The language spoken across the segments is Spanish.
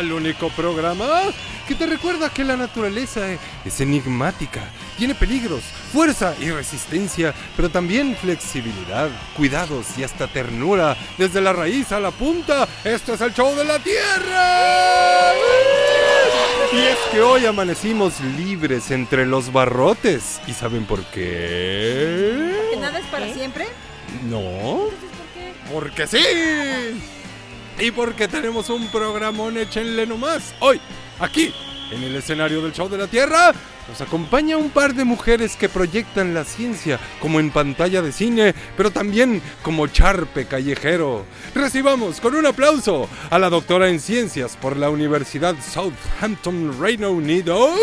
Al único programa que te recuerda que la naturaleza es enigmática, tiene peligros, fuerza y resistencia, pero también flexibilidad, cuidados y hasta ternura, desde la raíz a la punta. Esto es el show de la Tierra. Y es que hoy amanecimos libres entre los barrotes. ¿Y saben por qué? ¿Que nada es para siempre? No. Entonces, ¿por qué? Porque sí. Y porque tenemos un programón, échenle nomás. Hoy, aquí, en el escenario del Show de la Tierra, nos acompaña un par de mujeres que proyectan la ciencia como en pantalla de cine, pero también como charpe callejero. Recibamos con un aplauso a la doctora en ciencias por la Universidad Southampton Reino Unido,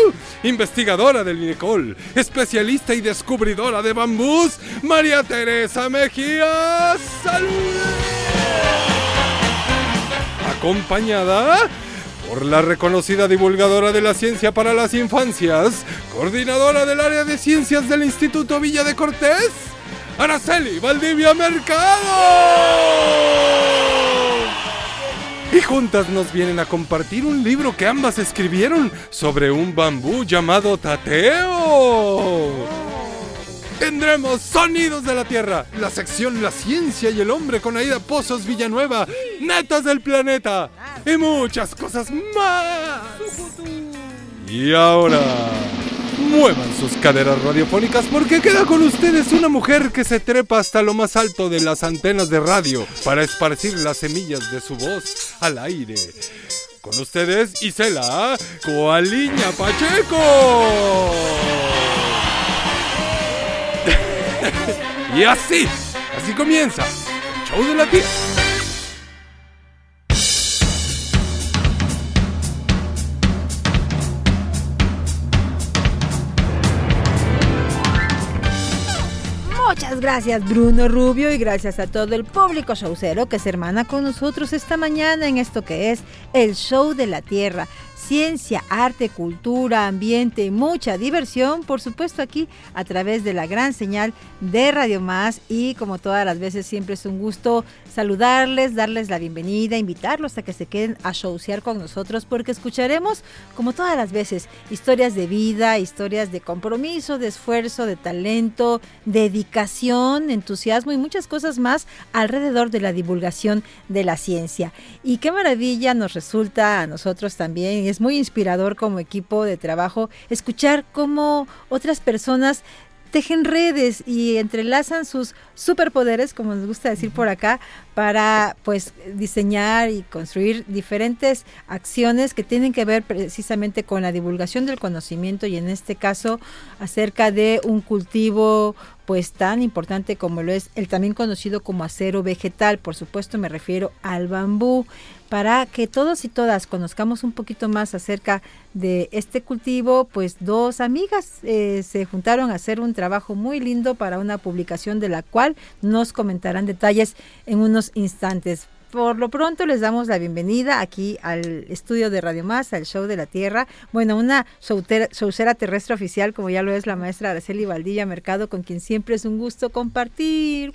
investigadora del INECOL, especialista y descubridora de bambús, María Teresa Mejía. ¡Salud! Acompañada por la reconocida divulgadora de la ciencia para las infancias, coordinadora del área de ciencias del Instituto Villa de Cortés, Araceli Valdivia Mercado. Y juntas nos vienen a compartir un libro que ambas escribieron sobre un bambú llamado Tateo. Tendremos Sonidos de la Tierra, la sección La Ciencia y el Hombre con Aida Pozos Villanueva, Netas del Planeta y muchas cosas más. Y ahora, muevan sus caderas radiofónicas porque queda con ustedes una mujer que se trepa hasta lo más alto de las antenas de radio para esparcir las semillas de su voz al aire. Con ustedes, Isela Coaliña Pacheco. y así, así comienza el show de la tía. Muchas gracias Bruno Rubio y gracias a todo el público showcero que se hermana con nosotros esta mañana en esto que es el show de la tierra ciencia, arte, cultura, ambiente mucha diversión, por supuesto aquí a través de la gran señal de Radio Más y como todas las veces siempre es un gusto saludarles, darles la bienvenida, invitarlos a que se queden a showsear con nosotros porque escucharemos como todas las veces historias de vida, historias de compromiso, de esfuerzo, de talento, dedicación, entusiasmo y muchas cosas más alrededor de la divulgación de la ciencia. Y qué maravilla nos resulta a nosotros también, es muy inspirador como equipo de trabajo escuchar cómo otras personas tejen redes y entrelazan sus superpoderes, como nos gusta decir por acá, para pues diseñar y construir diferentes acciones que tienen que ver precisamente con la divulgación del conocimiento y en este caso acerca de un cultivo pues tan importante como lo es el también conocido como acero vegetal, por supuesto me refiero al bambú. Para que todos y todas conozcamos un poquito más acerca de este cultivo, pues dos amigas eh, se juntaron a hacer un trabajo muy lindo para una publicación de la cual nos comentarán detalles en unos instantes por lo pronto les damos la bienvenida aquí al estudio de Radio Más, al show de la Tierra. Bueno, una showcera terrestre oficial, como ya lo es la maestra Araceli Valdilla Mercado, con quien siempre es un gusto compartir.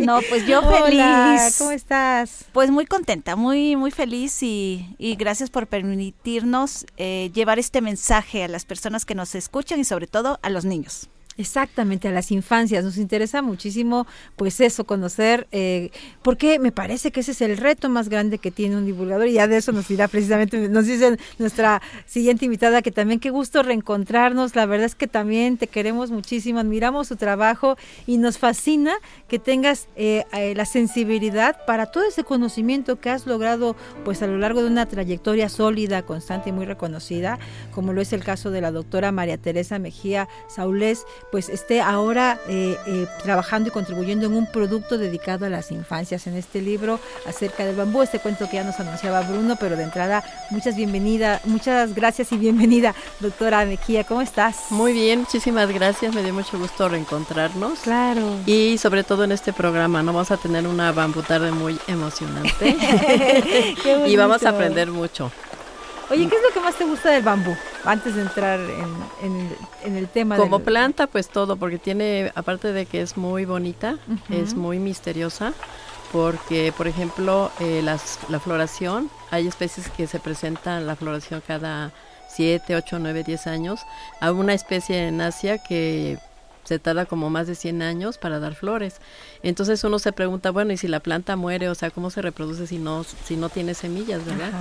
No, pues yo Hola, feliz. ¿Cómo estás? Pues muy contenta, muy, muy feliz y, y gracias por permitirnos eh, llevar este mensaje a las personas que nos escuchan y sobre todo a los niños. Exactamente, a las infancias. Nos interesa muchísimo, pues eso, conocer, eh, porque me parece que ese es el reto más grande que tiene un divulgador y ya de eso nos dirá precisamente, nos dice nuestra siguiente invitada que también qué gusto reencontrarnos. La verdad es que también te queremos muchísimo, admiramos su trabajo y nos fascina que tengas eh, eh, la sensibilidad para todo ese conocimiento que has logrado, pues a lo largo de una trayectoria sólida, constante y muy reconocida, como lo es el caso de la doctora María Teresa Mejía Saulés pues esté ahora eh, eh, trabajando y contribuyendo en un producto dedicado a las infancias en este libro acerca del bambú, este cuento que ya nos anunciaba Bruno, pero de entrada muchas bienvenidas, muchas gracias y bienvenida, doctora Mejía, ¿cómo estás? Muy bien, muchísimas gracias, me dio mucho gusto reencontrarnos. Claro. Y sobre todo en este programa, ¿no? Vamos a tener una bambú tarde muy emocionante. y vamos a aprender mucho. Oye, ¿qué es lo que más te gusta del bambú? Antes de entrar en, el tema. Como planta, pues todo, porque tiene, aparte de que es muy bonita, es muy misteriosa, porque, por ejemplo, eh, las, la floración, hay especies que se presentan la floración cada 7, 8, 9, 10 años. Hay una especie en Asia que se tarda como más de 100 años para dar flores. Entonces uno se pregunta, bueno, ¿y si la planta muere? O sea, ¿cómo se reproduce si no, si no tiene semillas, verdad?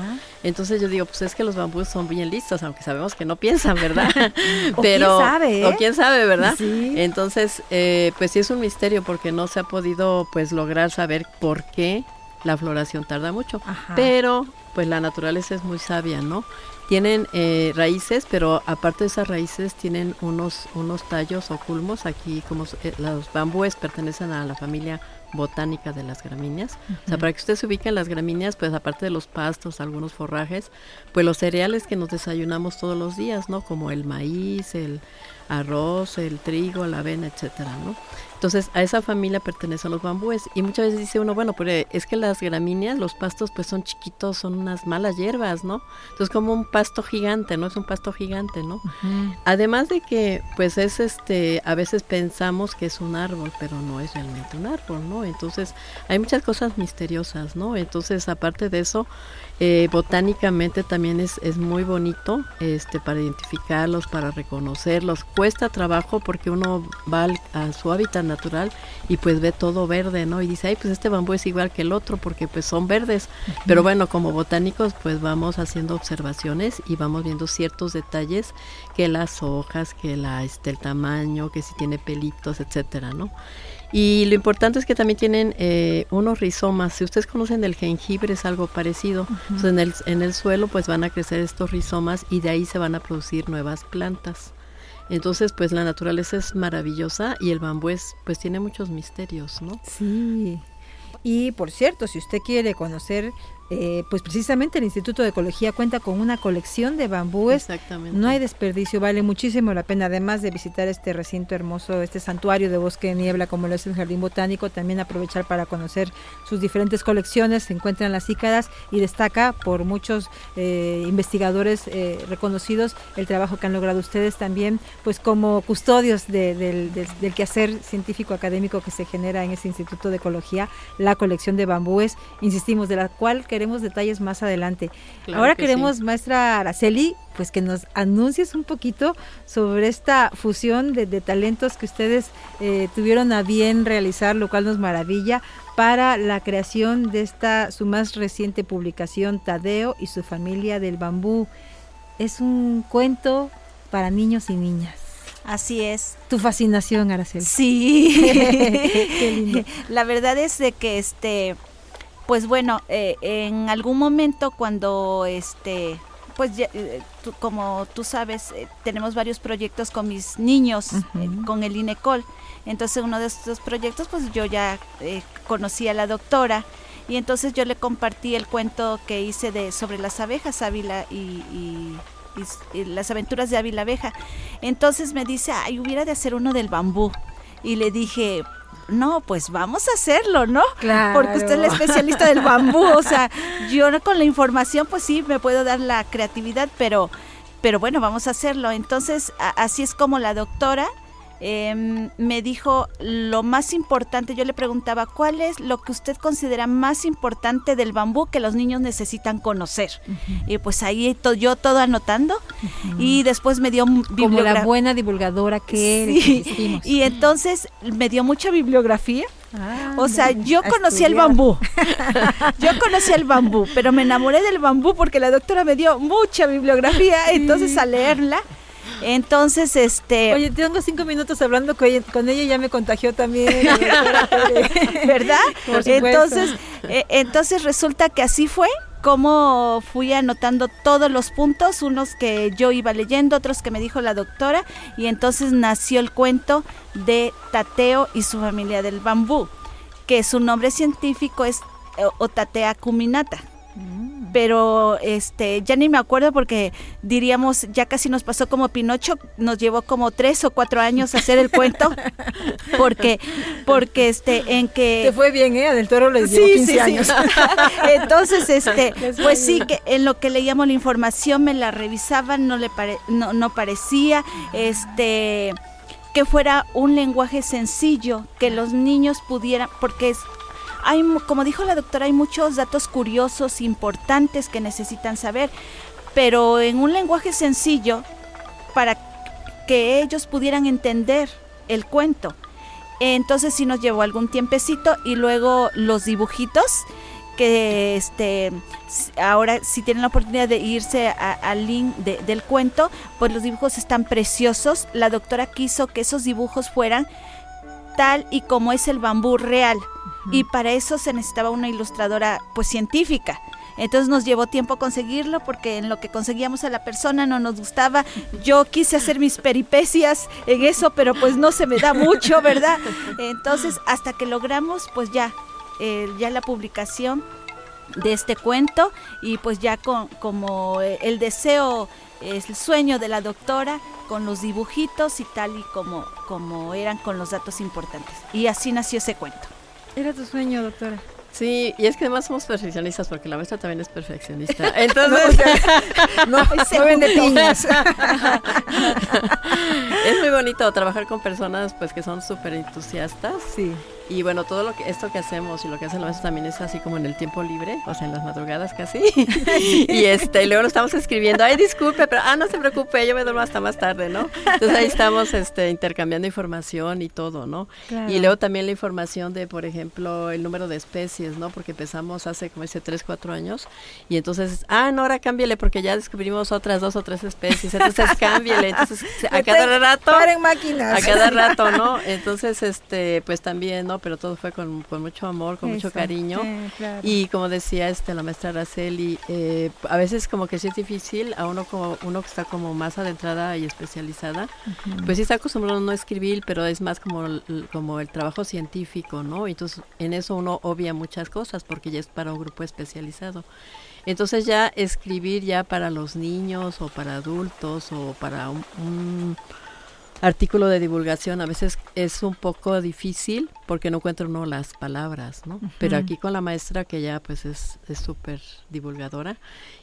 Entonces yo digo, pues es que los bambús son bien listos, aunque sabemos que no piensan, ¿verdad? o Pero, quién sabe, O quién sabe, ¿verdad? Entonces, eh, pues sí es un misterio porque no se ha podido pues lograr saber por qué la floración tarda mucho. Pero pues la naturaleza es muy sabia, ¿no? Tienen eh, raíces, pero aparte de esas raíces tienen unos, unos tallos o culmos. Aquí como eh, los bambúes pertenecen a la familia botánica de las gramíneas. O sea, para que usted se ubique en las gramíneas, pues aparte de los pastos, algunos forrajes, pues los cereales que nos desayunamos todos los días, ¿no? Como el maíz, el arroz, el trigo, la avena, etcétera, ¿no? Entonces, a esa familia pertenecen los bambúes. Y muchas veces dice uno, bueno, pero es que las gramíneas, los pastos, pues son chiquitos, son unas malas hierbas, ¿no? Entonces, como un pasto gigante, ¿no? Es un pasto gigante, ¿no? Además de que, pues es este, a veces pensamos que es un árbol, pero no es realmente un árbol, ¿no? Entonces, hay muchas cosas misteriosas, ¿no? Entonces, aparte de eso, eh, botánicamente también es, es muy bonito este, para identificarlos, para reconocerlos. Cuesta trabajo porque uno va a su hábitat natural y pues ve todo verde, ¿no? Y dice, ay, pues este bambú es igual que el otro porque pues son verdes. Pero bueno, como botánicos pues vamos haciendo observaciones y vamos viendo ciertos detalles que las hojas, que la, este, el tamaño, que si tiene pelitos, etcétera, ¿no? Y lo importante es que también tienen eh, unos rizomas. Si ustedes conocen el jengibre es algo parecido. Entonces en el, en el suelo pues van a crecer estos rizomas y de ahí se van a producir nuevas plantas. Entonces, pues la naturaleza es maravillosa y el bambú es, pues tiene muchos misterios, ¿no? Sí. Y por cierto, si usted quiere conocer eh, pues precisamente el Instituto de Ecología cuenta con una colección de bambúes. Exactamente. No hay desperdicio, vale muchísimo la pena. Además de visitar este recinto hermoso, este santuario de bosque de niebla como lo es el Jardín Botánico, también aprovechar para conocer sus diferentes colecciones. Se encuentran las ícadas y destaca por muchos eh, investigadores eh, reconocidos el trabajo que han logrado ustedes también, pues como custodios del, quehacer científico académico que se genera en ese Instituto de Ecología, la colección de bambúes, insistimos, de la cual que queremos detalles más adelante. Ahora queremos, maestra Araceli, pues que nos anuncies un poquito sobre esta fusión de, talentos que ustedes eh, tuvieron a bien realizar, lo cual nos maravilla, para la creación de esta, su más reciente publicación, Tadeo y su familia del bambú. Es un cuento para niños y niñas. Así es. Tu fascinación, Araceli. Sí. Qué lindo. La verdad es de que este pues bueno, eh, en algún momento cuando este pues eh, como tú sabes, eh, tenemos varios proyectos con mis niños, con el INECOL. Entonces uno de estos proyectos, pues yo ya conocí a la doctora y entonces yo le compartí el cuento que hice de sobre las abejas Ávila y, y las aventuras de Ávila Abeja. Entonces me dice, ay, hubiera de hacer uno del bambú. Y le dije, no, pues vamos a hacerlo, ¿no? Claro. Porque usted es la especialista del bambú, o sea, yo con la información pues sí me puedo dar la creatividad, pero pero bueno, vamos a hacerlo. Entonces, así es como la doctora Em, me dijo lo más importante, yo le preguntaba, ¿cuál es lo que usted considera más importante del bambú que los niños necesitan conocer? Y pues ahí yo todo anotando y después me dio Como la buena divulgadora que sí. Y entonces me dio mucha bibliografía. Ah, o sea, yo conocí el bambú. yo conocí el bambú, pero me enamoré del bambú porque la doctora me dio mucha bibliografía, entonces a leerla entonces, este... Oye, tengo cinco minutos hablando con ella, con ella ya me contagió también. ¿Verdad? entonces, eh, entonces resulta que así fue como fui anotando todos los puntos, unos que yo iba leyendo, otros que me dijo la doctora, y entonces nació el cuento de Tateo y su familia del bambú, que su nombre científico es eh, Otatea cuminata pero este ya ni me acuerdo porque diríamos ya casi nos pasó como Pinocho nos llevó como tres o cuatro años hacer el cuento porque porque este en que te fue bien eh del toro le llevó sí, 15 años. Entonces este pues sí que en lo que leíamos la información me la revisaban no le no, no parecía este que fuera un lenguaje sencillo que los niños pudieran porque es hay, como dijo la doctora, hay muchos datos curiosos, importantes que necesitan saber, pero en un lenguaje sencillo para que ellos pudieran entender el cuento. Entonces sí nos llevó algún tiempecito y luego los dibujitos que este ahora si tienen la oportunidad de irse al link del cuento, pues los dibujos están preciosos. La doctora quiso que esos dibujos fueran tal y como es el bambú real y para eso se necesitaba una ilustradora pues científica. Entonces nos llevó tiempo conseguirlo porque en lo que conseguíamos a la persona no nos gustaba. Yo quise hacer mis peripecias en eso, pero pues no se me da mucho, ¿verdad? Entonces hasta que logramos pues ya, eh, ya la publicación de este cuento y pues ya con, como eh, el deseo es el sueño de la doctora con los dibujitos y tal y como, como eran con los datos importantes. Y así nació ese cuento. Era tu sueño, doctora. Sí, y es que además somos perfeccionistas porque la maestra también es perfeccionista. Entonces, no, se vende piñas. es muy bonito trabajar con personas pues que son súper entusiastas. Sí. Y bueno, todo lo que esto que hacemos y lo que hacen los también es así como en el tiempo libre, o sea, en las madrugadas casi. y este, y luego lo estamos escribiendo, ay, disculpe, pero ah, no se preocupe, yo me duermo hasta más tarde, ¿no? Entonces ahí estamos este intercambiando información y todo, ¿no? Y luego también la información de, por ejemplo, el número de especies, ¿no? Porque empezamos hace como ese 3, 4 años y entonces, ah, no, ahora cámbiale porque ya descubrimos otras dos o tres especies, entonces cámbiale, entonces a cada rato máquinas. A cada rato, ¿no? Entonces este, pues también, ¿no? Pero todo fue con, mucho amor, con mucho cariño. Y como decía este la maestra Araceli, eh, a veces como que sí es difícil, a uno como uno que está como más adentrada y especializada, pues sí está acostumbrado a no escribir, pero es más como como el trabajo científico, ¿no? Entonces en eso uno obvia muchas cosas porque ya es para un grupo especializado. Entonces ya escribir ya para los niños o para adultos o para un artículo de divulgación a veces es un poco difícil porque no encuentra uno las palabras, ¿no? Pero aquí con la maestra que ya pues es súper divulgadora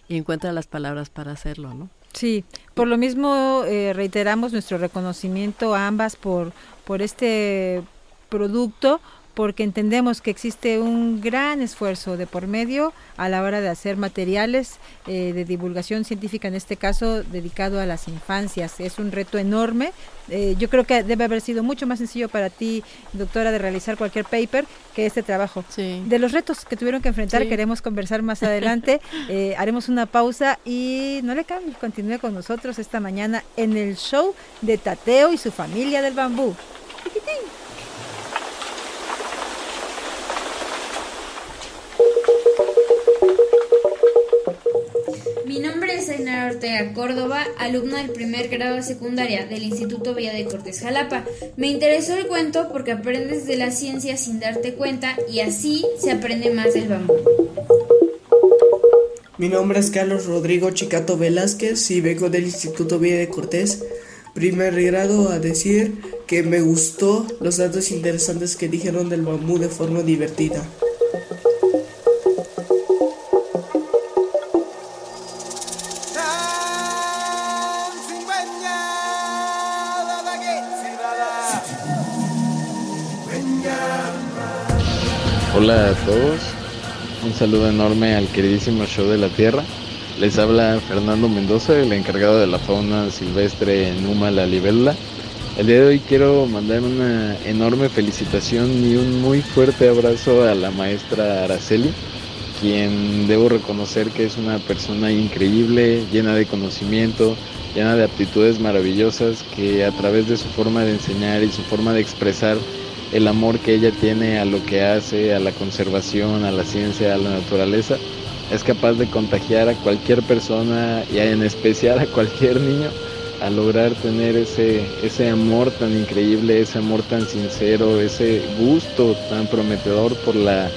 y encuentra las palabras para hacerlo, ¿no? Sí, por lo mismo eh, reiteramos nuestro reconocimiento a ambas por, por este producto porque entendemos que existe un gran esfuerzo de por medio a la hora de hacer materiales eh, de divulgación científica, en este caso dedicado a las infancias. Es un reto enorme. Eh, yo creo que debe haber sido mucho más sencillo para ti, doctora, de realizar cualquier paper que este trabajo. De los retos que tuvieron que enfrentar, queremos conversar más adelante. Eh, haremos una pausa y no le cambie, continúe con nosotros esta mañana en el show de Tateo y su familia del bambú. Mi nombre es Ainara Ortega Córdoba, alumna del primer grado de secundaria del Instituto Villa de Cortés Jalapa. Me interesó el cuento porque aprendes de la ciencia sin darte cuenta y así se aprende más del bambú. Mi nombre es Carlos Rodrigo Chicato Velázquez y vengo del Instituto Villa de Cortés, primer grado, a decir que me gustó los datos interesantes que dijeron del bambú de forma divertida. Hola a todos, un saludo enorme al queridísimo show de la Tierra. Les habla Fernando Mendoza, el encargado de la fauna silvestre en Numa La Libélula. El día de hoy quiero mandar una enorme felicitación y un muy fuerte abrazo a la maestra Araceli, quien debo reconocer que es una persona increíble, llena de conocimiento, llena de aptitudes maravillosas, que a través de su forma de enseñar y su forma de expresar el amor que ella tiene a lo que hace, a la conservación, a la ciencia, a la naturaleza, es capaz de contagiar a cualquier persona y en especial a cualquier niño a lograr tener ese, ese amor tan increíble, ese amor tan sincero, ese gusto tan prometedor por la,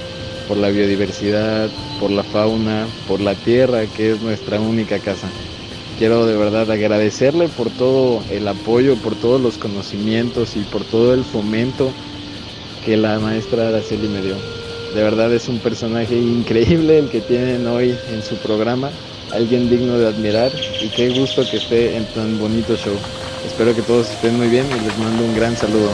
por la biodiversidad, por la fauna, por la tierra que es nuestra única casa. Quiero de verdad agradecerle por todo el apoyo, por todos los conocimientos y por todo el fomento que la maestra Araceli me dio. De verdad es un personaje increíble el que tienen hoy en su programa alguien digno de admirar y qué gusto que esté en tan bonito show. Espero que todos estén muy bien y les mando un gran saludo.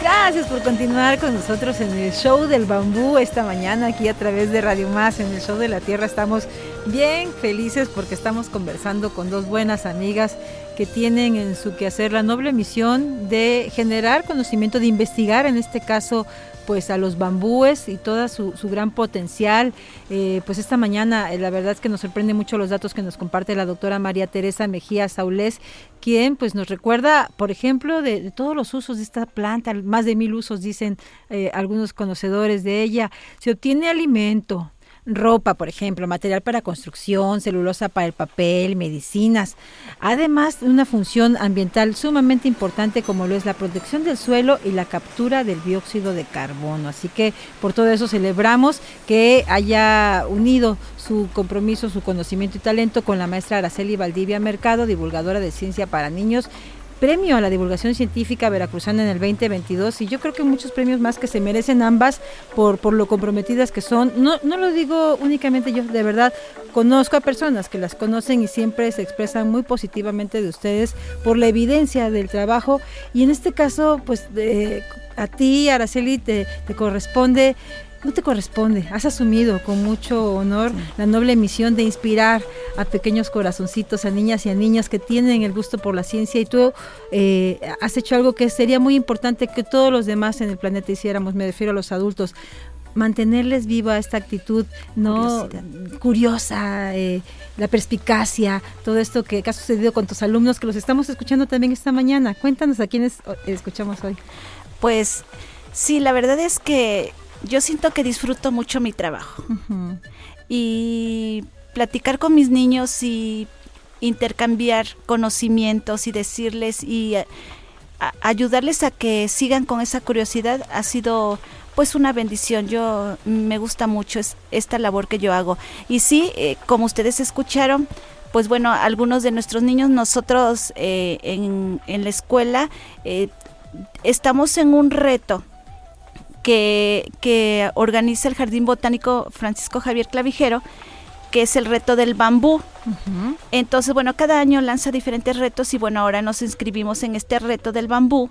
Gracias por continuar con nosotros en el show del bambú esta mañana aquí a través de Radio Más en el show de la Tierra. Estamos bien felices porque estamos conversando con dos buenas amigas que tienen en su quehacer la noble misión de generar conocimiento, de investigar en este caso pues a los bambúes y toda su, gran potencial. Eh, pues esta mañana eh, la verdad es que nos sorprende mucho los datos que nos comparte la doctora María Teresa Mejía Saulés, quien pues nos recuerda, por ejemplo, de, todos los usos de esta planta, más de mil usos dicen eh, algunos conocedores de ella. Se obtiene alimento, ropa, por ejemplo, material para construcción, celulosa para el papel, medicinas. Además de una función ambiental sumamente importante como lo es la protección del suelo y la captura del dióxido de carbono. Así que por todo eso celebramos que haya unido su compromiso, su conocimiento y talento con la maestra Araceli Valdivia Mercado, divulgadora de ciencia para niños premio a la divulgación científica veracruzana en el 2022 y yo creo que muchos premios más que se merecen ambas por, por lo comprometidas que son. No, no lo digo únicamente yo, de verdad, conozco a personas que las conocen y siempre se expresan muy positivamente de ustedes por la evidencia del trabajo y en este caso, pues a ti, Araceli, te, te corresponde no te corresponde. Has asumido con mucho honor la noble misión de inspirar a pequeños corazoncitos, a niñas y a niños que tienen el gusto por la ciencia y tú eh, has hecho algo que sería muy importante que todos los demás en el planeta hiciéramos, me refiero a los adultos, mantenerles viva esta actitud no curiosa, eh, la perspicacia, todo esto que, que, ha sucedido con tus alumnos que los estamos escuchando también esta mañana. Cuéntanos a quiénes escuchamos hoy. Pues sí, la verdad es que yo siento que disfruto mucho mi trabajo. Y platicar con mis niños y intercambiar conocimientos y decirles y eh, ayudarles a que sigan con esa curiosidad ha sido pues una bendición. Yo me gusta mucho esta labor que yo hago. Y sí, eh, como ustedes escucharon, pues bueno, algunos de nuestros niños, nosotros eh, en, en, la escuela estamos en un reto que, organiza el Jardín Botánico Francisco Javier Clavijero, que es el reto del bambú. Entonces, bueno, cada año lanza diferentes retos y bueno, ahora nos inscribimos en este reto del bambú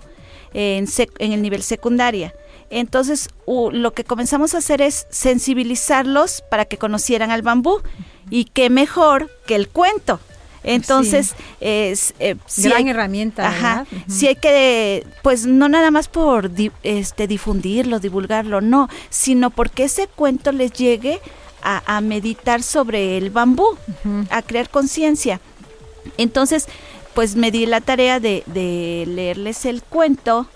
en, en el nivel secundaria. Entonces, lo que comenzamos a hacer es sensibilizarlos para que conocieran al bambú. Y qué mejor que el cuento. Entonces, es eh, gran herramienta. Ajá. Si hay que, pues no nada más por este difundirlo, divulgarlo, no, sino porque ese cuento les llegue a, meditar sobre el bambú, a crear conciencia. Entonces, pues me di la tarea de, de leerles el cuento,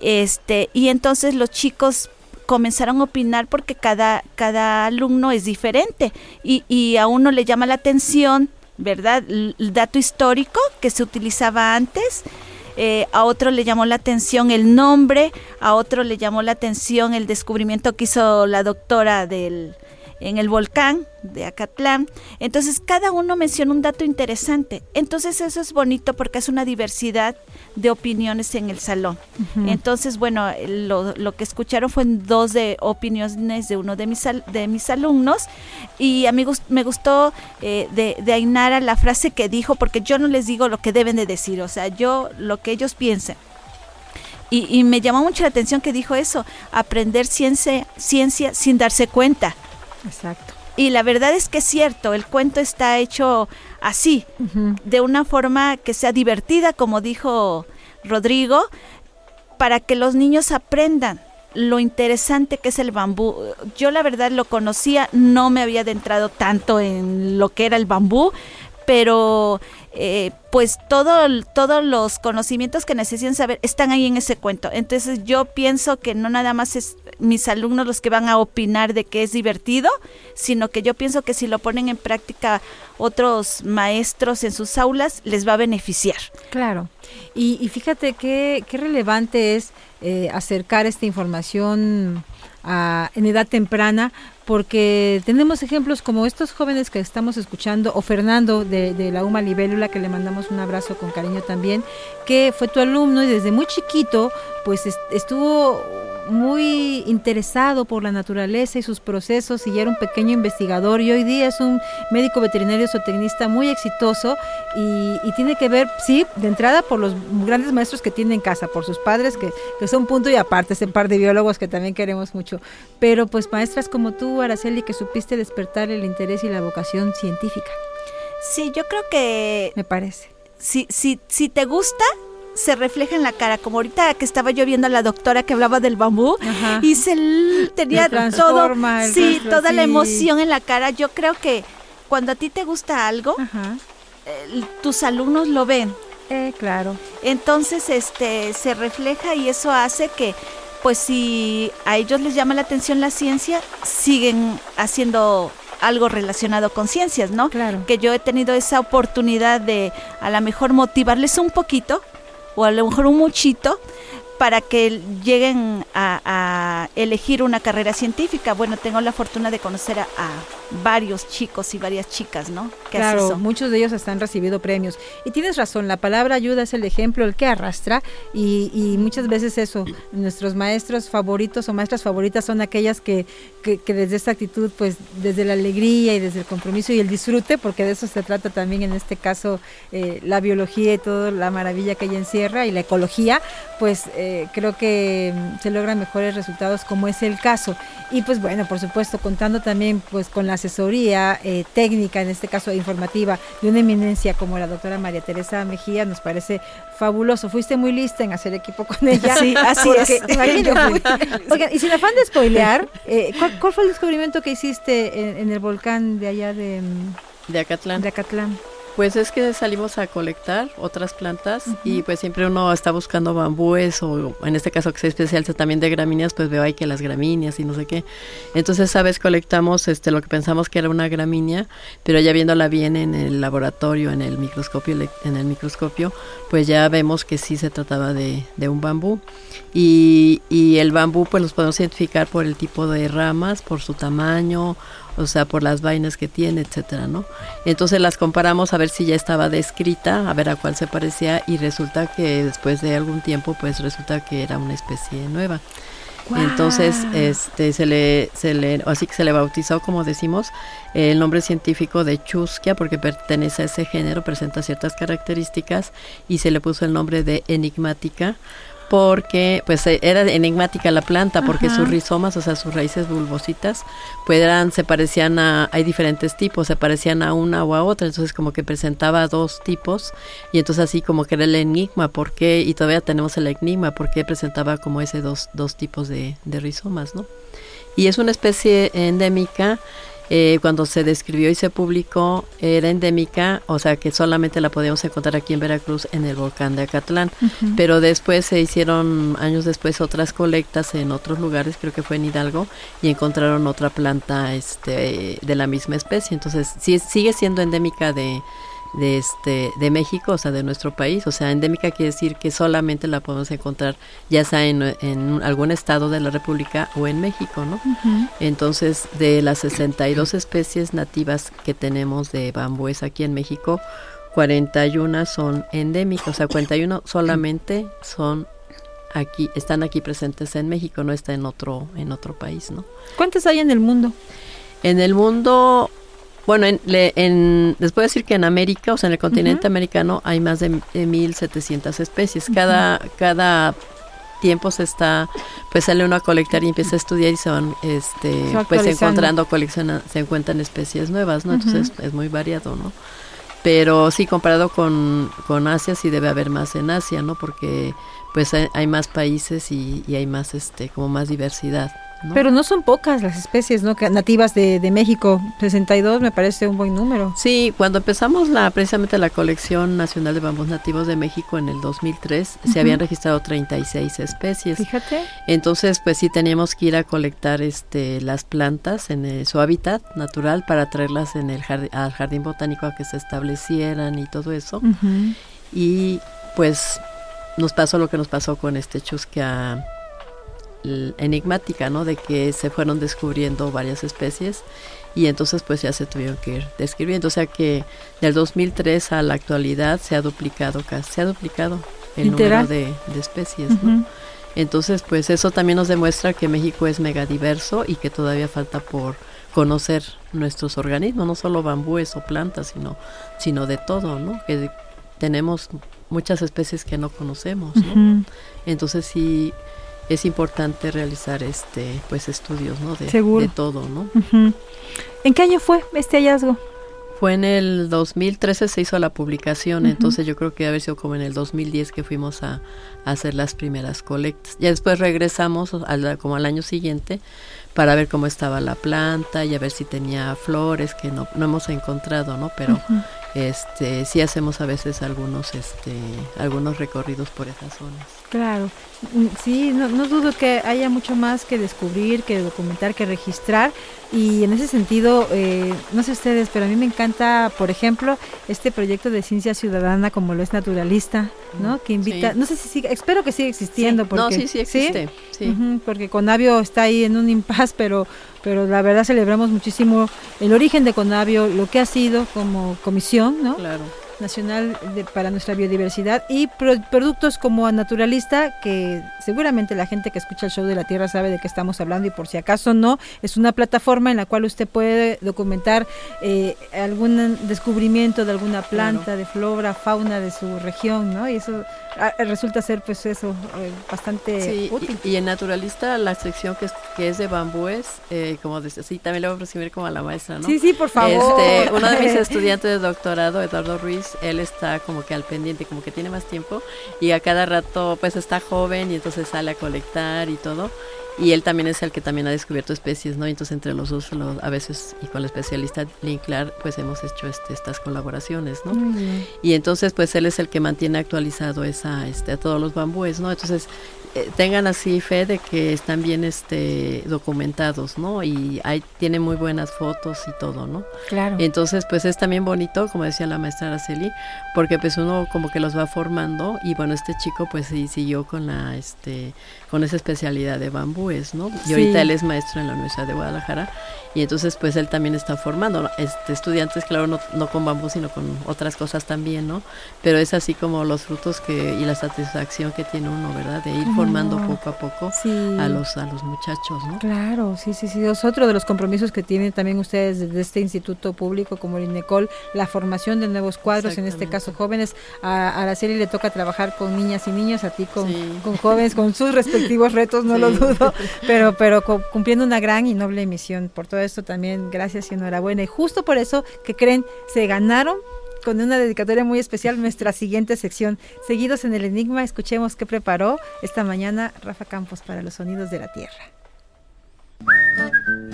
este, y entonces los chicos comenzaron a opinar porque cada, cada alumno es diferente y, y a uno le llama la atención ¿verdad? El dato histórico que se utilizaba antes. Eh, a otro le llamó la atención el nombre, a otro le llamó la atención el descubrimiento que hizo la doctora del, en el volcán de Acatlán. Entonces cada uno menciona un dato interesante. Entonces eso es bonito porque es una diversidad de opiniones en el salón. Entonces, bueno, lo, que escucharon fue dos de opiniones de uno de mis, de mis alumnos y a mí me gustó eh, de, de Ainara la frase que dijo porque yo no les digo lo que deben de decir, o sea, yo lo que ellos piensen. Y, me llamó mucho la atención que dijo eso, aprender ciencia, ciencia sin darse cuenta. Exacto. Y la verdad es que es cierto, el cuento está hecho así, de una forma que sea divertida, como dijo Rodrigo, para que los niños aprendan lo interesante que es el bambú. Yo la verdad lo conocía, no me había adentrado tanto en lo que era el bambú, pero eh, pues todo, todos los conocimientos que necesitan saber están ahí en ese cuento. Entonces yo pienso que no nada más es mis alumnos los que van a opinar de que es divertido, sino que yo pienso que si lo ponen en práctica otros maestros en sus aulas, les va a beneficiar. Claro. Y, fíjate qué, qué relevante es eh, acercar esta información en edad temprana, porque tenemos ejemplos como estos jóvenes que estamos escuchando, o Fernando de, de, la UMA Libélula, que le mandamos un abrazo con cariño también, que fue tu alumno y desde muy chiquito, pues estuvo muy interesado por la naturaleza y sus procesos y ya era un pequeño investigador y hoy día es un médico veterinario zootecnista muy exitoso y, tiene que ver, sí, de entrada por los grandes maestros que tiene en casa, por sus padres que, que son punto y aparte, ese par de biólogos que también queremos mucho, pero pues maestras como tú, Araceli, que supiste despertar el interés y la vocación científica. Sí, yo creo que... Me parece. Si, si, si te gusta, se refleja en la cara, como ahorita que estaba yo viendo a la doctora que hablaba del bambú y se tenía todo, sí, toda la emoción en la cara. Yo creo que cuando a ti te gusta algo, tus alumnos lo ven. Eh, claro. Entonces, este, se refleja y eso hace que, pues, si a ellos les llama la atención la ciencia, siguen haciendo algo relacionado con ciencias, ¿no? Claro. Que yo he tenido esa oportunidad de a lo mejor motivarles un poquito o a lo mejor un muchito para que lleguen a, elegir una carrera científica. Bueno, tengo la fortuna de conocer a, varios chicos y varias chicas, ¿no? claro, muchos de ellos han recibido premios. Y tienes razón, la palabra ayuda es el ejemplo, el que arrastra. Y, muchas veces eso, nuestros maestros favoritos o maestras favoritas son aquellas que, que, desde esta actitud, pues desde la alegría y desde el compromiso y el disfrute, porque de eso se trata también en este caso eh, la biología y toda la maravilla que ella encierra y la ecología, pues... Eh, eh, creo que mm, se logran mejores resultados como es el caso. Y pues bueno, por supuesto, contando también pues con la asesoría eh, técnica, en este caso informativa, de una eminencia como la doctora María Teresa Mejía, nos parece fabuloso. Fuiste muy lista en hacer equipo con ella. Sí, así es. y sin afán de spoilear, eh, ¿cuál, fue el descubrimiento que hiciste en, en el volcán de allá de... Mm, de Acatlán. De Acatlán. Pues es que salimos a colectar otras plantas y pues siempre uno está buscando bambúes o en este caso que se especializa también de gramíneas, pues veo ahí que las gramíneas y no sé qué. Entonces, sabes, colectamos este lo que pensamos que era una gramínea, pero ya viéndola bien en el laboratorio, en el microscopio, en el microscopio, pues ya vemos que sí se trataba de, de un bambú. Y, y el bambú pues los podemos identificar por el tipo de ramas, por su tamaño o sea, por las vainas que tiene, etcétera, ¿no? Entonces las comparamos a ver si ya estaba descrita, a ver a cuál se parecía y resulta que después de algún tiempo, pues resulta que era una especie nueva. Entonces, este, se le, se le, así que se le bautizó, como decimos, el nombre científico de Chusquia, porque pertenece a ese género, presenta ciertas características, y se le puso el nombre de enigmática, porque pues eh, era enigmática la planta porque sus rizomas, o sea, sus raíces bulbositas, pues eran, se parecían a, hay diferentes tipos, se parecían a una o a otra, entonces como que presentaba dos tipos y entonces así como que era el enigma, ¿por qué? Y todavía tenemos el enigma, ¿por qué presentaba como ese dos, dos tipos de, de rizomas, ¿no? Y es una especie endémica eh, cuando se describió y se publicó era endémica, o sea que solamente la podíamos encontrar aquí en Veracruz en el volcán de Acatlán, pero después se hicieron años después otras colectas en otros lugares, creo que fue en Hidalgo, y encontraron otra planta este, de la misma especie, entonces sí, sigue siendo endémica de, de este de México, o sea, de nuestro país, o sea, endémica quiere decir que solamente la podemos encontrar ya sea en, en algún estado de la República o en México, ¿no? Entonces, de las 62 especies nativas que tenemos de bambúes aquí en México, 41 son endémicas, o sea, 41 solamente son aquí, están aquí presentes en México, no está en otro en otro país, ¿no? ¿Cuántas hay en el mundo? En el mundo bueno, en, en, les puedo decir que en América, o sea, en el continente americano, hay más de, 1.700 especies. Cada, cada tiempo se está, pues sale uno a colectar y empieza a estudiar y se van, este, pues encontrando, colecciona, se encuentran especies nuevas, ¿no? Entonces es muy variado, ¿no? Pero sí, comparado con, con Asia, sí debe haber más en Asia, ¿no? Porque pues hay, más países y, y, hay más, este, como más diversidad. Pero no son pocas las especies ¿no? nativas de, de, México. 62 me parece un buen número. Sí, cuando empezamos la precisamente la colección nacional de bambús nativos de México en el 2003, se habían registrado 36 especies. Fíjate. Entonces, pues sí teníamos que ir a colectar este las plantas en su hábitat natural para traerlas en el al jardín botánico a que se establecieran y todo eso. Y pues nos pasó lo que nos pasó con este chusquea enigmática, ¿no? De que se fueron descubriendo varias especies y entonces pues ya se tuvieron que ir describiendo. O sea que del 2003 a la actualidad se ha duplicado, casi se ha duplicado el número de, especies, ¿no? Entonces pues eso también nos demuestra que México es megadiverso y que todavía falta por conocer nuestros organismos, no solo bambúes o plantas, sino, sino de todo, ¿no? Que tenemos muchas especies que no conocemos, ¿no? Entonces sí es importante realizar este pues estudios ¿no? de, de todo ¿no? ¿En qué año fue este hallazgo? Fue en el 2013 se hizo la publicación, entonces yo creo que haber sido como en el 2010 que fuimos a, hacer las primeras colectas. Ya después regresamos como al año siguiente para ver cómo estaba la planta y a ver si tenía flores que no, no hemos encontrado, ¿no? Pero este sí hacemos a veces algunos este algunos recorridos por esas zonas. Claro, mm, sí, no, no, dudo que haya mucho más que descubrir, que documentar, que registrar y en ese sentido, eh, no sé ustedes, pero a mí me encanta, por ejemplo, este proyecto de ciencia ciudadana como lo es naturalista, ¿no? Que invita, no sé si sigue, espero que siga existiendo. porque, no, sí, sí existe. ¿sí? porque Conavio está ahí en un impas, pero, pero la verdad celebramos muchísimo el origen de Conavio, lo que ha sido como comisión, ¿no? Claro nacional para nuestra biodiversidad y productos como Naturalista, que seguramente la gente que escucha el show de la Tierra sabe de qué estamos hablando y por si acaso no, es una plataforma en la cual usted puede documentar eh, algún descubrimiento de alguna planta, de flora, fauna de su región, ¿no? Y eso ah, resulta ser pues eso eh, bastante útil. Y, en Naturalista la sección que es, que es de bambúes, eh, como dice, sí, también le voy a presumir como a la maestra, ¿no? Sí, sí, por favor. Este, uno de mis estudiantes de doctorado, Eduardo Ruiz, él está como que al pendiente, como que tiene más tiempo y a cada rato pues está joven y entonces sale a colectar y todo y él también es el que también ha descubierto especies, ¿no? Entonces entre los dos, a veces, y con el especialista Linklar, pues hemos hecho este, estas colaboraciones, ¿no? Y entonces, pues él es el que mantiene actualizado esa, este, a todos los bambúes, ¿no? Entonces, eh, tengan así fe de que están bien este documentados, ¿no? Y hay tiene muy buenas fotos y todo, ¿no? Claro. Entonces, pues es también bonito, como decía la maestra Araceli, porque pues uno como que los va formando y bueno, este chico pues sí siguió con la este con esa especialidad de bambúes, ¿no? Y ahorita él es maestro en la Universidad de Guadalajara y entonces pues él también está formando este, estudiantes, claro, no, no con bambú, sino con otras cosas también, ¿no? Pero es así como los frutos que y la satisfacción que tiene uno, ¿verdad? De ir formando poco a poco a los a los muchachos, ¿no? Claro, sí, sí, sí. Es otro de los compromisos que tienen también ustedes desde este instituto público como el INECOL, la formación de nuevos cuadros, en este caso jóvenes. A Araceli le toca trabajar con niñas y niños, a ti con, con jóvenes, con sus respectivos retos, no lo dudo, pero, pero cumpliendo una gran y noble misión. Por todo esto también, gracias y enhorabuena. Y justo por eso que creen, se ganaron con una dedicatoria muy especial nuestra siguiente sección. Seguidos en el Enigma, escuchemos qué preparó esta mañana Rafa Campos para los sonidos de la Tierra.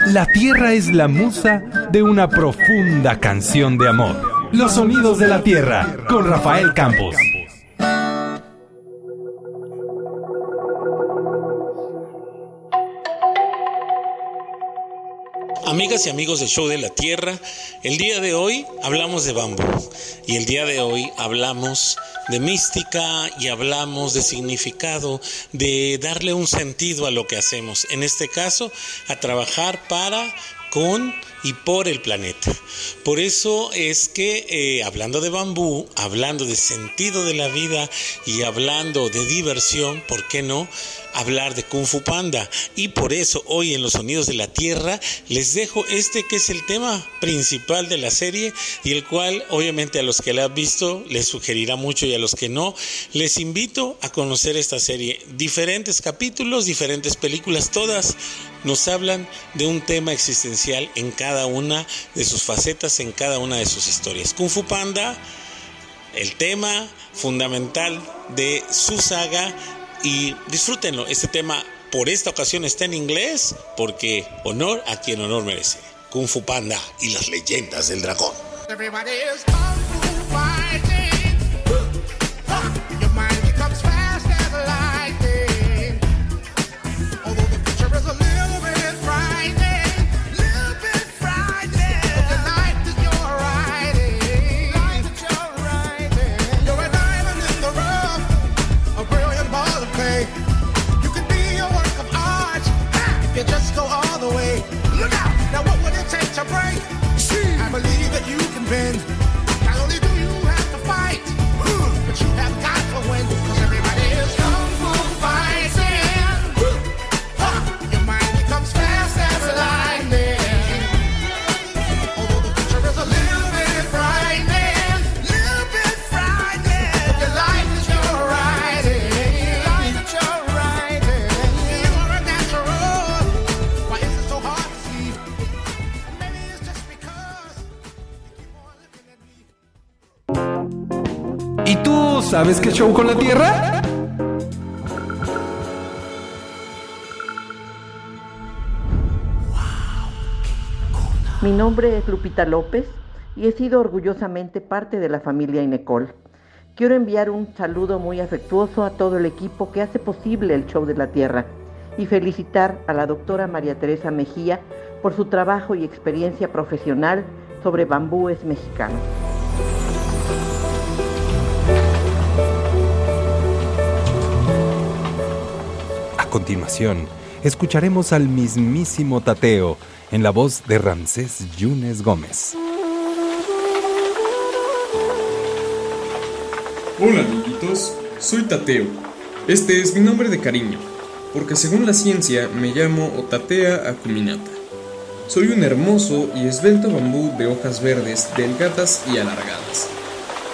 La Tierra es la musa de una profunda canción de amor. Los sonidos de la Tierra con Rafael Campos. Amigas y amigos del Show de la Tierra, el día de hoy hablamos de bambú y el día de hoy hablamos de mística y hablamos de significado, de darle un sentido a lo que hacemos. En este caso, a trabajar para, con y por el planeta. Por eso es que eh, hablando de bambú, hablando de sentido de la vida y hablando de diversión, ¿por qué no? Hablar de Kung Fu Panda. Y por eso hoy en los sonidos de la tierra les dejo este que es el tema principal de la serie y el cual obviamente a los que la han visto les sugerirá mucho y a los que no les invito a conocer esta serie. Diferentes capítulos diferentes películas todas nos hablan de un tema existencial en cada una de sus facetas en cada una de sus historias. Kung Fu Panda el tema fundamental de su saga y disfrútenlo. Este tema por esta ocasión está en inglés porque honor a quien honor merece. Kung Fu Panda y las leyendas del dragón. ¿Sabes qué show con la Tierra? Mi nombre es Lupita López y he sido orgullosamente parte de la familia Inecol. Quiero enviar un saludo muy afectuoso a todo el equipo que hace posible el show de la Tierra y felicitar a la doctora María Teresa Mejía por su trabajo y experiencia profesional sobre bambúes mexicanos. Continuación, escucharemos al mismísimo Tateo en la voz de Ramsés Yunes Gómez. Hola amiguitos, soy Tateo. Este es mi nombre de cariño, porque según la ciencia me llamo Otatea acuminata. Soy un hermoso y esbelto bambú de hojas verdes, delgadas y alargadas.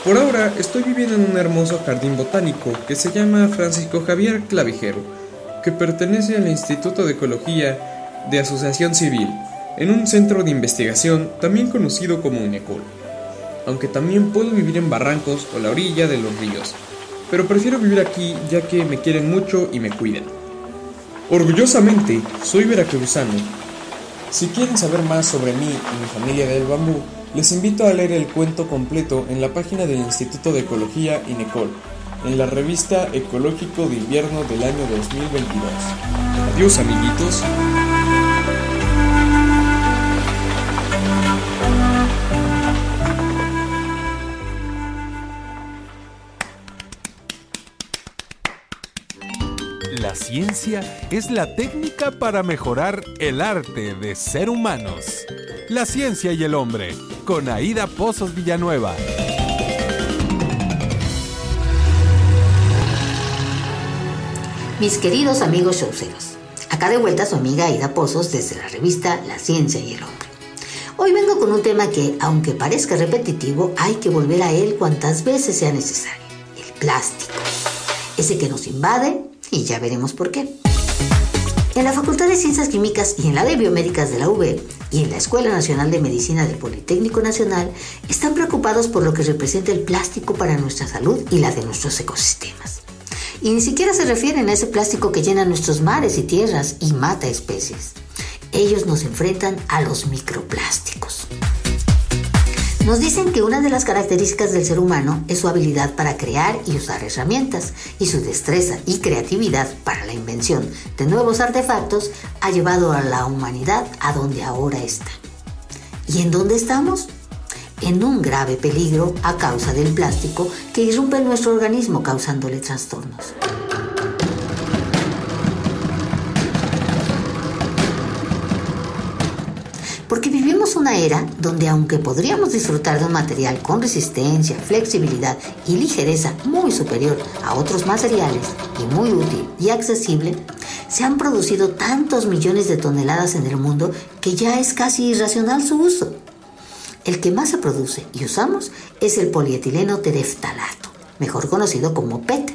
Por ahora estoy viviendo en un hermoso jardín botánico que se llama Francisco Javier Clavijero que pertenece al Instituto de Ecología de Asociación Civil, en un centro de investigación también conocido como UNECOL. Aunque también puedo vivir en barrancos o la orilla de los ríos, pero prefiero vivir aquí ya que me quieren mucho y me cuidan. Orgullosamente, soy veracruzano. Si quieren saber más sobre mí y mi familia del bambú, les invito a leer el cuento completo en la página del Instituto de Ecología INECOL en la revista Ecológico de Invierno del año 2022. Adiós amiguitos. La ciencia es la técnica para mejorar el arte de ser humanos. La ciencia y el hombre, con Aida Pozos Villanueva. Mis queridos amigos showceros, acá de vuelta su amiga Aida Pozos desde la revista La Ciencia y el Hombre. Hoy vengo con un tema que, aunque parezca repetitivo, hay que volver a él cuantas veces sea necesario. El plástico. Ese que nos invade y ya veremos por qué. En la Facultad de Ciencias Químicas y en la de Biomédicas de la UB y en la Escuela Nacional de Medicina del Politécnico Nacional están preocupados por lo que representa el plástico para nuestra salud y la de nuestros ecosistemas. Y ni siquiera se refieren a ese plástico que llena nuestros mares y tierras y mata especies. Ellos nos enfrentan a los microplásticos. Nos dicen que una de las características del ser humano es su habilidad para crear y usar herramientas y su destreza y creatividad para la invención de nuevos artefactos ha llevado a la humanidad a donde ahora está. ¿Y en dónde estamos? En un grave peligro a causa del plástico que irrumpe en nuestro organismo causándole trastornos. Porque vivimos una era donde aunque podríamos disfrutar de un material con resistencia, flexibilidad y ligereza muy superior a otros materiales y muy útil y accesible, se han producido tantos millones de toneladas en el mundo que ya es casi irracional su uso. El que más se produce y usamos es el polietileno tereftalato, mejor conocido como PET,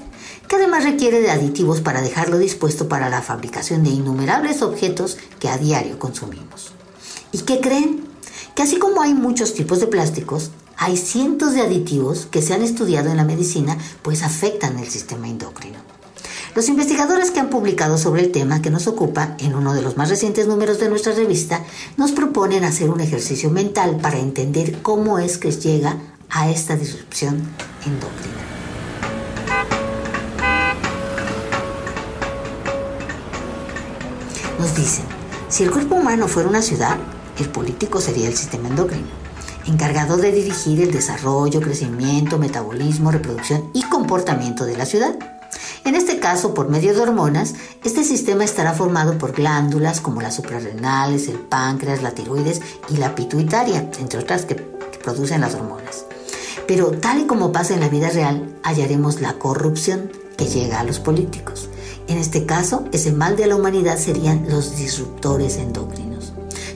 que además requiere de aditivos para dejarlo dispuesto para la fabricación de innumerables objetos que a diario consumimos. ¿Y qué creen? Que así como hay muchos tipos de plásticos, hay cientos de aditivos que se han estudiado en la medicina pues afectan el sistema endocrino. Los investigadores que han publicado sobre el tema que nos ocupa en uno de los más recientes números de nuestra revista nos proponen hacer un ejercicio mental para entender cómo es que llega a esta disrupción endocrina. Nos dicen, si el cuerpo humano fuera una ciudad, el político sería el sistema endocrino, encargado de dirigir el desarrollo, crecimiento, metabolismo, reproducción y comportamiento de la ciudad. En este caso, por medio de hormonas, este sistema estará formado por glándulas como las suprarrenales, el páncreas, la tiroides y la pituitaria, entre otras que, que producen las hormonas. Pero tal y como pasa en la vida real, hallaremos la corrupción que llega a los políticos. En este caso, ese mal de la humanidad serían los disruptores endocrinos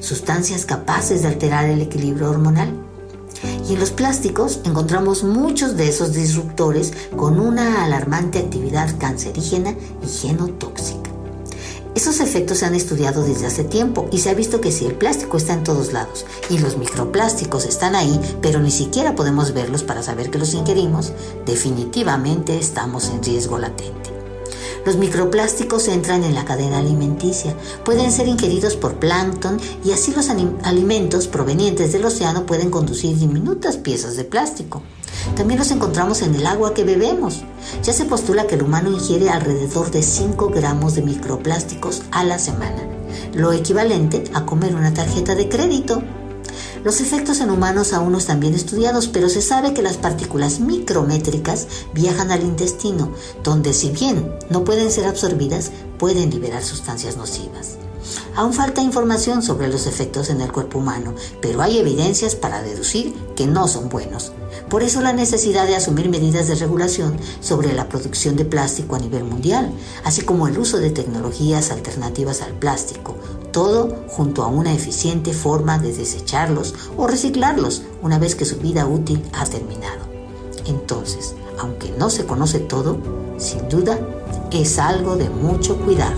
sustancias capaces de alterar el equilibrio hormonal. Y en los plásticos encontramos muchos de esos disruptores con una alarmante actividad cancerígena y genotóxica. Esos efectos se han estudiado desde hace tiempo y se ha visto que si el plástico está en todos lados y los microplásticos están ahí, pero ni siquiera podemos verlos para saber que los ingerimos, definitivamente estamos en riesgo latente. Los microplásticos entran en la cadena alimenticia, pueden ser ingeridos por plancton y así los alimentos provenientes del océano pueden conducir diminutas piezas de plástico. También los encontramos en el agua que bebemos. Ya se postula que el humano ingiere alrededor de 5 gramos de microplásticos a la semana, lo equivalente a comer una tarjeta de crédito. Los efectos en humanos aún no están bien estudiados, pero se sabe que las partículas micrométricas viajan al intestino, donde si bien no pueden ser absorbidas, pueden liberar sustancias nocivas. Aún falta información sobre los efectos en el cuerpo humano, pero hay evidencias para deducir que no son buenos. Por eso la necesidad de asumir medidas de regulación sobre la producción de plástico a nivel mundial, así como el uso de tecnologías alternativas al plástico, todo junto a una eficiente forma de desecharlos o reciclarlos una vez que su vida útil ha terminado. Entonces, aunque no se conoce todo, sin duda es algo de mucho cuidado.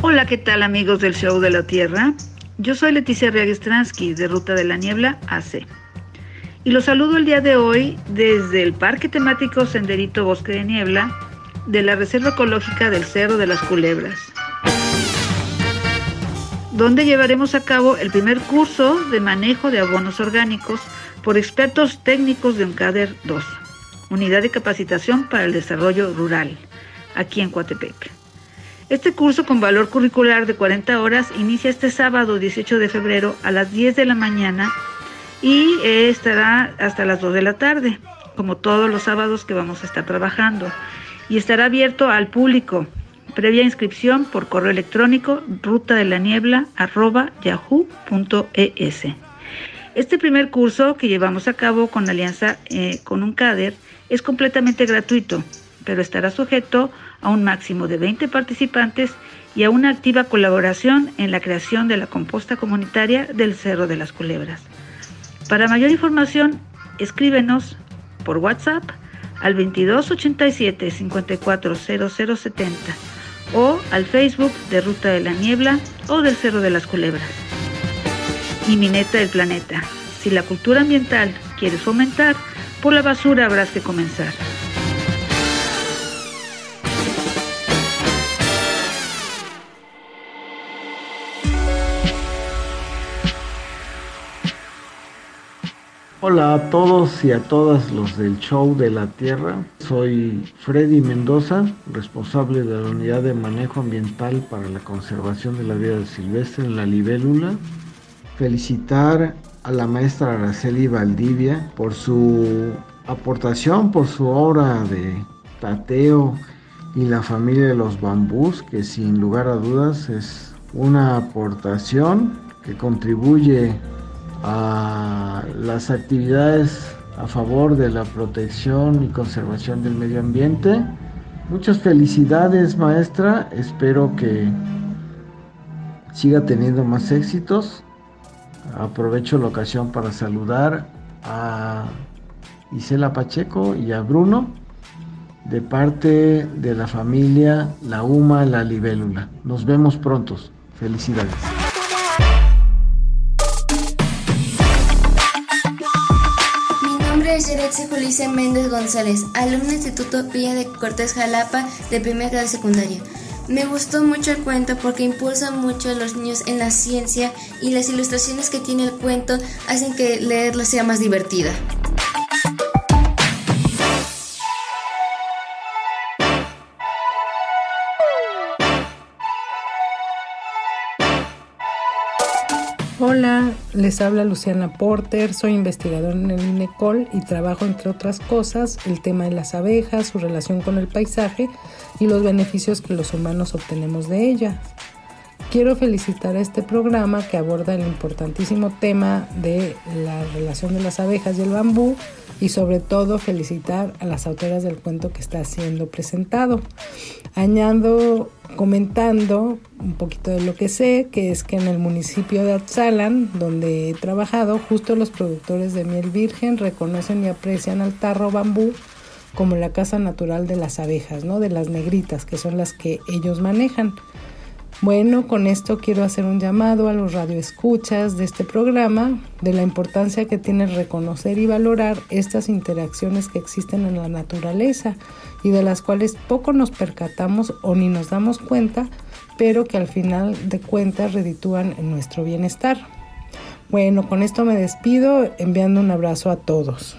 Hola, ¿qué tal amigos del Show de la Tierra? Yo soy Leticia Riagestransky de Ruta de la Niebla AC. Y los saludo el día de hoy desde el Parque Temático Senderito Bosque de Niebla de la Reserva Ecológica del Cerro de las Culebras, donde llevaremos a cabo el primer curso de manejo de abonos orgánicos por expertos técnicos de UNCADER 2, Unidad de Capacitación para el Desarrollo Rural, aquí en Coatepec. Este curso con valor curricular de 40 horas inicia este sábado 18 de febrero a las 10 de la mañana y eh, estará hasta las 2 de la tarde, como todos los sábados que vamos a estar trabajando y estará abierto al público. Previa inscripción por correo electrónico ruta de la niebla yahoo.es. Este primer curso que llevamos a cabo con alianza eh, con un CADER es completamente gratuito, pero estará sujeto a un máximo de 20 participantes y a una activa colaboración en la creación de la composta comunitaria del Cerro de las Culebras. Para mayor información, escríbenos por WhatsApp al 2287 540070 o al Facebook de Ruta de la Niebla o del Cerro de las Culebras. Y Mineta del Planeta. Si la cultura ambiental quieres fomentar, por la basura habrás que comenzar. Hola a todos y a todas los del show de la Tierra. Soy Freddy Mendoza, responsable de la unidad de manejo ambiental para la conservación de la vida silvestre en la libélula. Felicitar a la maestra Araceli Valdivia por su aportación, por su obra de Tateo y la familia de los bambús, que sin lugar a dudas es una aportación que contribuye a las actividades a favor de la protección y conservación del medio ambiente. Muchas felicidades maestra, espero que siga teniendo más éxitos. Aprovecho la ocasión para saludar a Isela Pacheco y a Bruno de parte de la familia La Uma La Libélula. Nos vemos pronto. Felicidades. Yeretsi Julicia Méndez González, alumna Instituto Villa de Cortés Jalapa de primer grado de secundaria. Me gustó mucho el cuento porque impulsa mucho a los niños en la ciencia y las ilustraciones que tiene el cuento hacen que leerlo sea más divertida. Les habla Luciana Porter, soy investigadora en el INECOL y trabajo entre otras cosas el tema de las abejas, su relación con el paisaje y los beneficios que los humanos obtenemos de ellas. Quiero felicitar a este programa que aborda el importantísimo tema de la relación de las abejas y el bambú y sobre todo felicitar a las autoras del cuento que está siendo presentado. Añado comentando un poquito de lo que sé, que es que en el municipio de Atzalan, donde he trabajado, justo los productores de miel virgen reconocen y aprecian al tarro bambú como la casa natural de las abejas, ¿no? De las negritas, que son las que ellos manejan. Bueno, con esto quiero hacer un llamado a los radioescuchas de este programa de la importancia que tiene reconocer y valorar estas interacciones que existen en la naturaleza y de las cuales poco nos percatamos o ni nos damos cuenta, pero que al final de cuentas reditúan en nuestro bienestar. Bueno, con esto me despido enviando un abrazo a todos.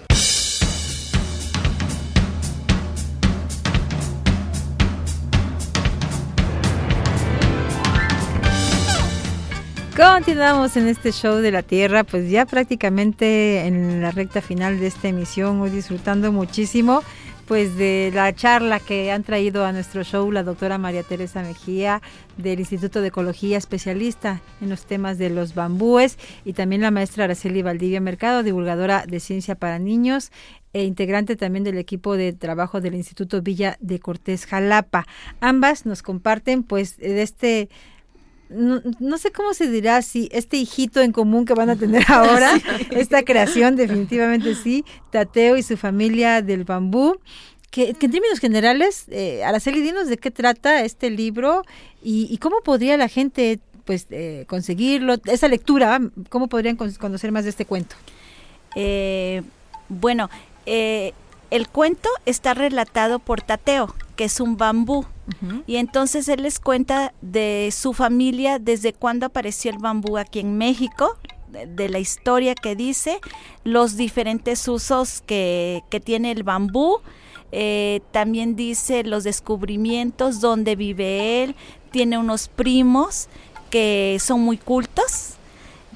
Continuamos en este show de la Tierra, pues ya prácticamente en la recta final de esta emisión, hoy disfrutando muchísimo pues de la charla que han traído a nuestro show la doctora María Teresa Mejía del Instituto de Ecología, especialista en los temas de los bambúes, y también la maestra Araceli Valdivia Mercado, divulgadora de ciencia para niños e integrante también del equipo de trabajo del Instituto Villa de Cortés Jalapa. Ambas nos comparten pues de este no, sé cómo se dirá si este hijito en común que van a tener ahora, esta creación definitivamente sí, Tateo y su familia del bambú. Que, en términos generales, eh, Araceli, dinos de qué trata este libro y, cómo podría la gente pues eh, conseguirlo, esa lectura, cómo podrían conocer más de este cuento. Eh, bueno, eh, el cuento está relatado por Tateo, que es un bambú. Y entonces él les cuenta de su familia, desde cuándo apareció el bambú aquí en México, de, la historia que dice, los diferentes usos que, tiene el bambú. Eh, también dice los descubrimientos, dónde vive él. Tiene unos primos que son muy cultos,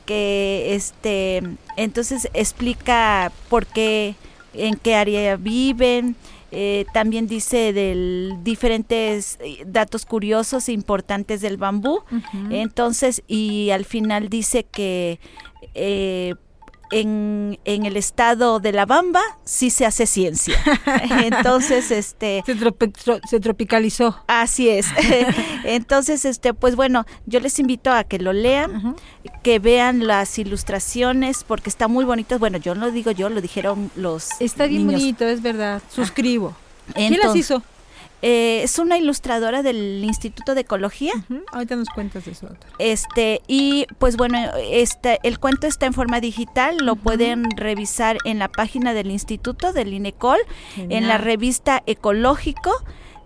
que este, entonces explica por qué en qué área viven. Eh, también dice de diferentes eh, datos curiosos e importantes del bambú. Entonces, y al final dice que eh, en, en, el estado de La Bamba sí se hace ciencia. Entonces, este... Se, tropicalizó. Así es. Entonces, este, pues bueno, yo les invito a que lo lean, que vean las ilustraciones, porque está muy bonito. Bueno, yo no lo digo yo, lo dijeron los Está bien bonito, es verdad. Suscribo. ¿Quién las hizo? Eh, es una ilustradora del Instituto de Ecología. Ahorita nos cuentas de eso. Este, y pues bueno, este, el cuento está en forma digital, lo pueden revisar en la página del Instituto del INECOL, en la revista Ecológico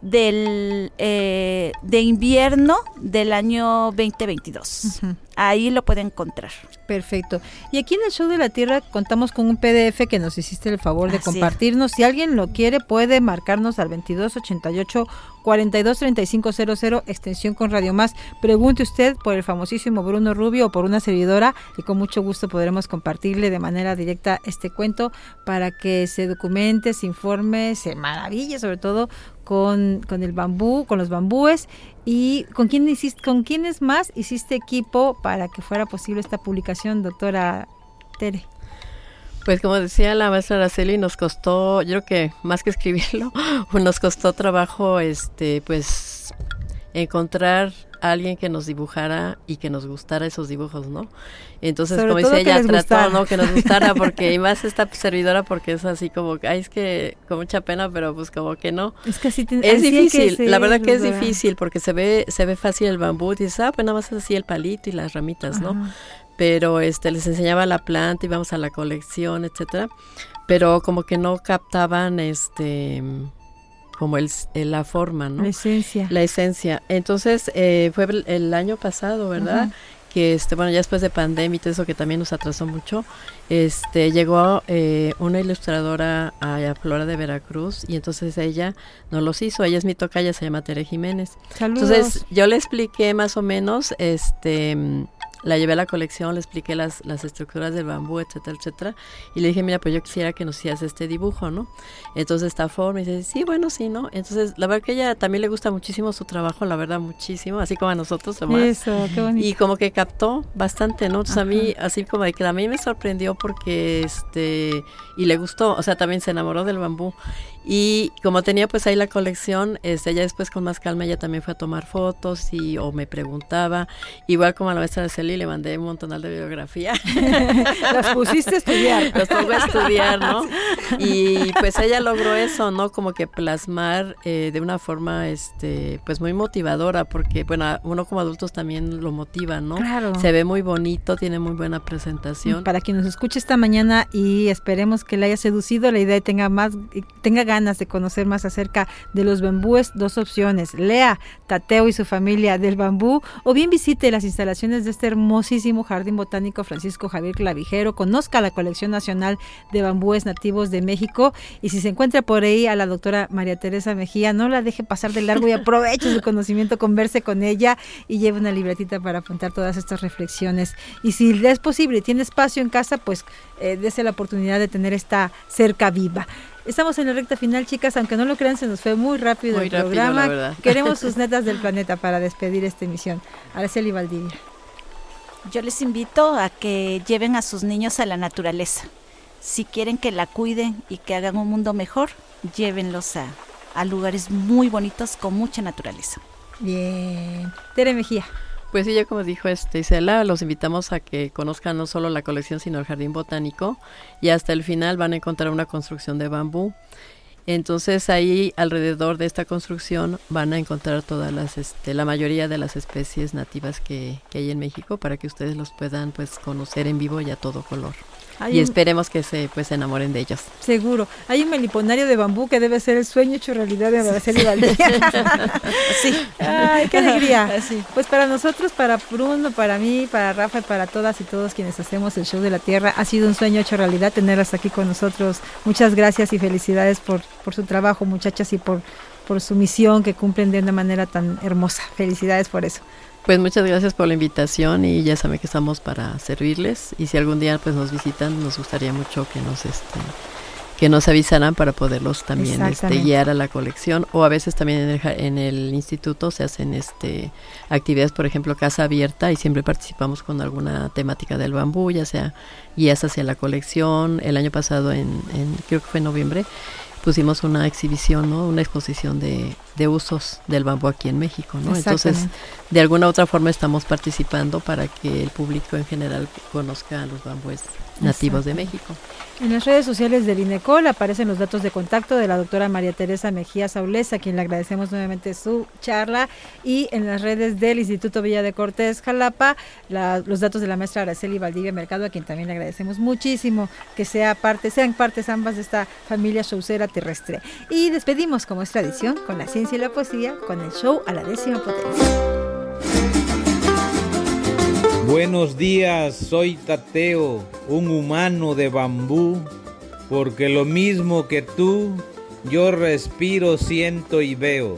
del eh, de invierno del año 2022. Ahí lo puede encontrar. Perfecto. Y aquí en el Show de la Tierra contamos con un PDF que nos hiciste el favor de compartirnos. Si alguien lo quiere, puede marcarnos al 2288 423500 extensión con Radio Más. Pregunte usted por el famosísimo Bruno Rubio o por una servidora y con mucho gusto podremos compartirle de manera directa este cuento para que se documente, se informe, se maraville sobre todo con, con el bambú, con los bambúes y con quién hiciste, con quiénes más hiciste equipo para que fuera posible esta publicación, doctora Tere. Pues como decía la maestra Araceli, nos costó, yo creo que más que escribirlo, nos costó trabajo, este, pues encontrar alguien que nos dibujara y que nos gustara esos dibujos, ¿no? Entonces, como dice ella, trató, ¿no? Que nos gustara, porque y más esta servidora porque es así como, ay, es que con mucha pena, pero pues como que no. Es que así es difícil, la verdad que es difícil porque se ve se ve fácil el bambú, y dices, ah, pues nada más así el palito y las ramitas, ¿no? Pero este les enseñaba la planta, íbamos a la colección, etcétera, pero como que no captaban este como el, la forma, ¿no? La esencia. La esencia. Entonces, eh, fue el, año pasado, ¿verdad? Que, este, bueno, ya después de pandemia y todo eso que también nos atrasó mucho, este, llegó eh, una ilustradora a, Flora de Veracruz y entonces ella nos los hizo. Ella es mi tocaya, se llama Tere Jiménez. Saludos. Entonces, yo le expliqué más o menos, este la llevé a la colección, le expliqué las, las estructuras del bambú, etcétera, etcétera. Y le dije, mira, pues yo quisiera que nos hicieras este dibujo, ¿no? Entonces esta forma, y dice, sí, bueno, sí, ¿no? Entonces, la verdad que ella también le gusta muchísimo su trabajo, la verdad, muchísimo, así como a nosotros, además. Eso, qué bonito. Y como que captó bastante, ¿no? Entonces a mí, así como de que a mí me sorprendió porque, este, y le gustó, o sea, también se enamoró del bambú. Y como tenía pues ahí la colección, este, ella después con más calma ella también fue a tomar fotos y o me preguntaba, igual como a la maestra de Celi le mandé un montonal de bibliografía. Las pusiste a estudiar. Las pongo a estudiar, ¿no? Y pues ella logró eso, ¿no? Como que plasmar eh, de una forma, este, pues muy motivadora, porque bueno, uno como adultos también lo motiva, ¿no? Claro. Se ve muy bonito, tiene muy buena presentación. Para quien nos escuche esta mañana y esperemos que le haya seducido la idea y tenga más, tenga ganas de conocer más acerca de los bambúes, dos opciones. Lea Tateo y su familia del bambú o bien visite las instalaciones de este hermosísimo jardín botánico Francisco Javier Clavijero, conozca la colección nacional de bambúes nativos de México y si se encuentra por ahí a la doctora María Teresa Mejía, no la deje pasar de largo y aproveche su conocimiento, converse con ella y lleve una libretita para apuntar todas estas reflexiones. Y si es posible tiene espacio en casa, pues eh, la oportunidad de tener esta cerca viva. Estamos en la recta final, chicas, aunque no lo crean, se nos fue muy rápido el programa. Queremos sus netas del planeta para despedir esta emisión. Araceli Valdivia. Yo les invito a que lleven a sus niños a la naturaleza. Si quieren que la cuiden y que hagan un mundo mejor, llévenlos a, a lugares muy bonitos con mucha naturaleza. Bien. Tere Mejía. Pues sí, ya como dijo este Isela, los invitamos a que conozcan no solo la colección, sino el jardín botánico y hasta el final van a encontrar una construcción de bambú. Entonces ahí alrededor de esta construcción van a encontrar todas las, este, la mayoría de las especies nativas que, que hay en México para que ustedes los puedan pues conocer en vivo y a todo color y esperemos que se pues enamoren de ellos. Seguro. Hay un meliponario de bambú que debe ser el sueño hecho realidad de Araceli Valdés. sí. Ay, qué alegría. Pues para nosotros, para Bruno, para mí, para Rafa y para todas y todos quienes hacemos el show de la Tierra, ha sido un sueño hecho realidad tenerlas aquí con nosotros. Muchas gracias y felicidades por, por su trabajo, muchachas, y por, por su misión que cumplen de una manera tan hermosa. Felicidades por eso. Pues muchas gracias por la invitación y ya saben que estamos para servirles. Y si algún día pues nos visitan nos gustaría mucho que nos este que nos avisaran para poderlos también este, guiar a la colección. O a veces también en el, en el, instituto se hacen este actividades por ejemplo casa abierta y siempre participamos con alguna temática del bambú ya sea guías hacia la colección. El año pasado en, en creo que fue en noviembre pusimos una exhibición, ¿no? Una exposición de, de usos del bambú aquí en México, ¿no? Entonces, de alguna u otra forma estamos participando para que el público en general conozca los bambúes nativos de México. En las redes sociales del INECOL aparecen los datos de contacto de la doctora María Teresa Mejía Saulés, a quien le agradecemos nuevamente su charla, y en las redes del Instituto Villa de Cortés Jalapa, los datos de la maestra Araceli Valdivia Mercado, a quien también le agradecemos muchísimo que sea parte, sean partes ambas de esta familia showcera terrestre. Y despedimos, como es tradición, con la ciencia y la poesía, con el show a la décima potencia. Buenos días, soy Tateo, un humano de bambú, porque lo mismo que tú, yo respiro, siento y veo.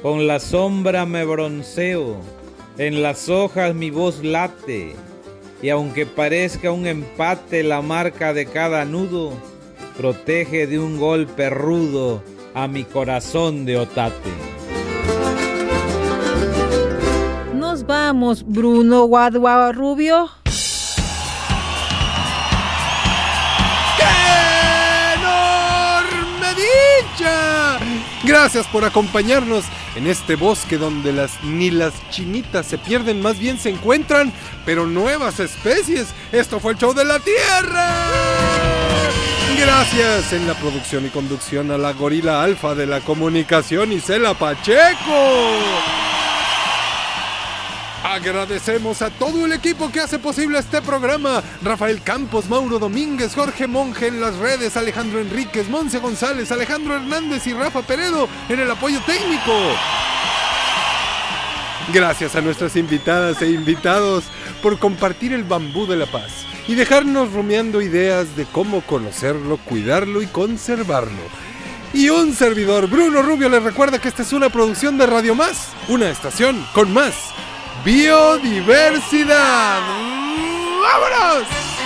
Con la sombra me bronceo, en las hojas mi voz late, y aunque parezca un empate la marca de cada nudo, protege de un golpe rudo a mi corazón de otate. Vamos, Bruno Guadua Rubio. ¡Qué enorme! Gracias por acompañarnos en este bosque donde las ni las chinitas se pierden, más bien se encuentran, pero nuevas especies. Esto fue el show de la Tierra. Gracias en la producción y conducción a la gorila alfa de la comunicación Isela Pacheco. Agradecemos a todo el equipo que hace posible este programa. Rafael Campos, Mauro Domínguez, Jorge Monge en las redes, Alejandro Enríquez, Monse González, Alejandro Hernández y Rafa Peredo en el apoyo técnico. Gracias a nuestras invitadas e invitados por compartir el bambú de la paz y dejarnos rumiando ideas de cómo conocerlo, cuidarlo y conservarlo. Y un servidor, Bruno Rubio, les recuerda que esta es una producción de Radio Más, una estación con más biodiversidad. ¡Vámonos!